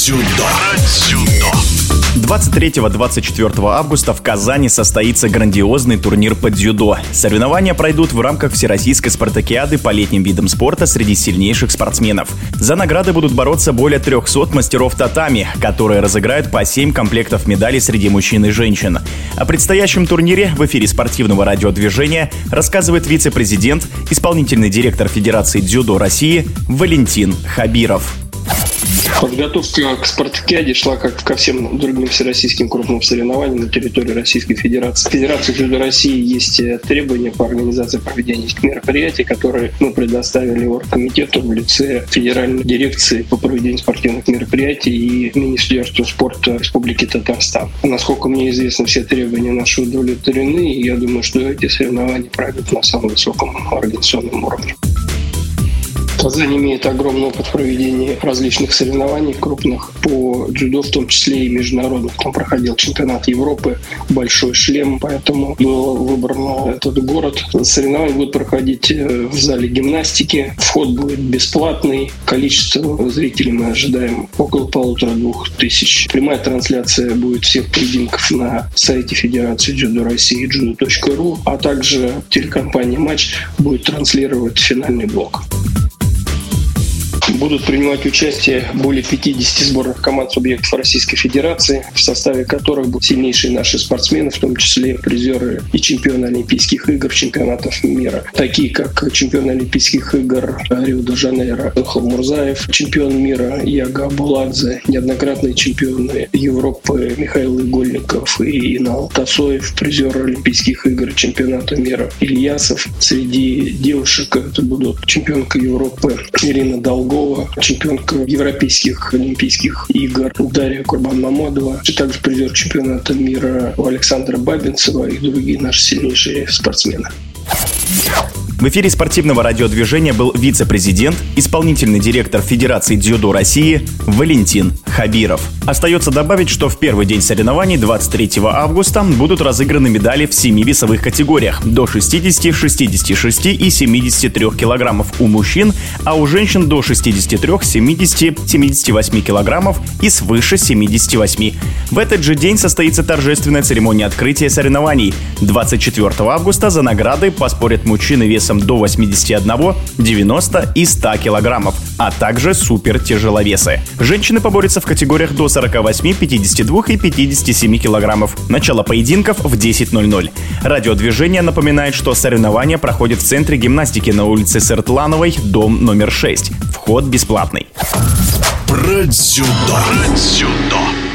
Про дзюдо. 23-24 августа в Казани состоится грандиозный турнир по дзюдо. Соревнования пройдут в рамках Всероссийской спартакиады по летним видам спорта среди сильнейших спортсменов. За награды будут бороться более 300 мастеров татами, которые разыграют по 7 комплектов медалей среди мужчин и женщин. О предстоящем турнире в эфире спортивного радиодвижения рассказывает вице-президент, исполнительный директор Федерации дзюдо России Валентин Хабиров. Подготовка к спартакиаде шла как ко всем другим всероссийским крупным соревнованиям на территории Российской Федерации. Федерации дзюдо России есть э, требования по организации проведения мероприятий, которые мы предоставили оргкомитету в лице Федеральной дирекции по проведению спортивных мероприятий и Министерству спорта Республики Татарстан. Насколько мне известно, все требования наши удовлетворены, и я думаю, что эти соревнования пройдут на самом высоком организационном уровне. Казань имеет огромный опыт проведения различных соревнований крупных по дзюдо, в том числе и международных. Там проходил чемпионат Европы, большой шлем, поэтому был выбран этот город. Соревнования будут проходить э, в зале гимнастики. Вход будет бесплатный. Количество зрителей мы ожидаем около полутора-двух тысяч. Прямая трансляция будет всех поединков на сайте Федерации дзюдо России judo.ru, а также телекомпания «Матч» будет транслировать финальный блок будут принимать участие более 50 сборных команд субъектов Российской Федерации, в составе которых будут сильнейшие наши спортсмены, в том числе призеры и чемпионы Олимпийских игр, чемпионатов мира, такие как чемпион Олимпийских игр Рио-де-Жанейро Халмурзаев, чемпион мира Яго Абуладзе, неоднократные чемпионы Европы Михаил Игольников и Инал Тасоев, призер Олимпийских игр, чемпионата мира Ильясов. Среди девушек это будут чемпионка Европы Ирина Долгова, Пескова, чемпионка европейских олимпийских игр Дарья Курбанмамадова, а также призер чемпионата мира Александра Бабинцева и другие наши сильнейшие спортсмены. В эфире спортивного радиодвижения был вице-президент, исполнительный директор Федерации дзюдо России Валентин Хабиров. Остается добавить, что в первый день соревнований 23 августа будут разыграны медали в семи весовых категориях до 60, 66 и 73 килограммов у мужчин, а у женщин до 63, 70, 78 килограммов и свыше 78. В этот же день состоится торжественная церемония открытия соревнований. 24 августа за награды поспорят мужчины весом весом до 81, 90 и 100 килограммов, а также супер тяжеловесы. Женщины поборются в категориях до 48, 52 и 57 килограммов. Начало поединков в 10.00. Радиодвижение напоминает, что соревнования проходят в центре гимнастики на улице Сыртлановой, дом номер 6. Вход бесплатный. Про дзюдо. Про дзюдо.